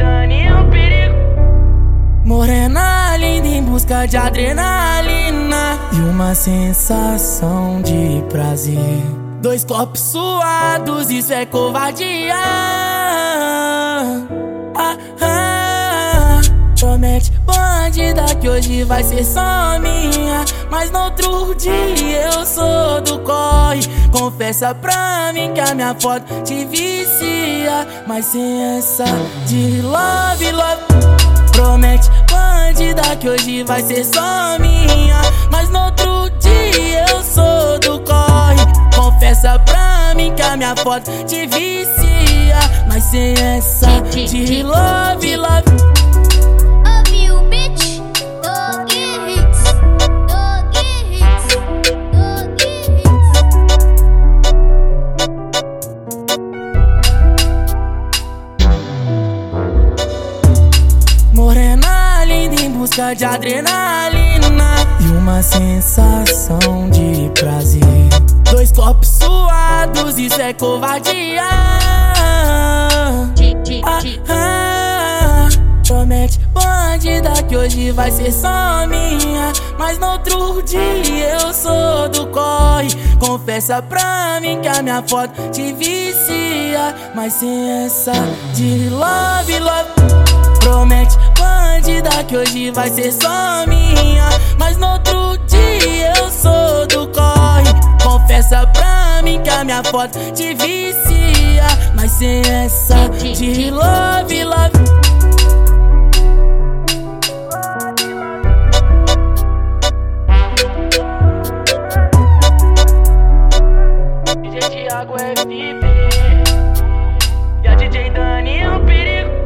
Dani é um perigo, Morena linda em busca de adrenalina e uma sensação de prazer. Dois copos suados, isso é covardia. Ah, ah. Promete bandida que hoje vai ser só minha, mas outro dia eu sou do corre. Confessa pra mim que a minha foto te vicia. Mas sem essa de love, love. Promete bandida que hoje vai ser só minha. Mas no outro dia eu sou do corre. Confessa pra mim que a minha foto te vicia. Mas sem essa de love, love. Busca de adrenalina e uma sensação de prazer. Dois copos suados, isso é covardia. Ah, ah, promete bandida que hoje vai ser só minha. Mas no outro dia eu sou do corre. Confessa pra mim que a minha foto te vicia. Mas sem essa de love, love que hoje vai ser só minha. Mas no outro dia eu sou do corre. Confessa pra mim que a minha foto te vicia. Mas sem essa de love, love. Thiago é FB E a DJ Dani é um perigo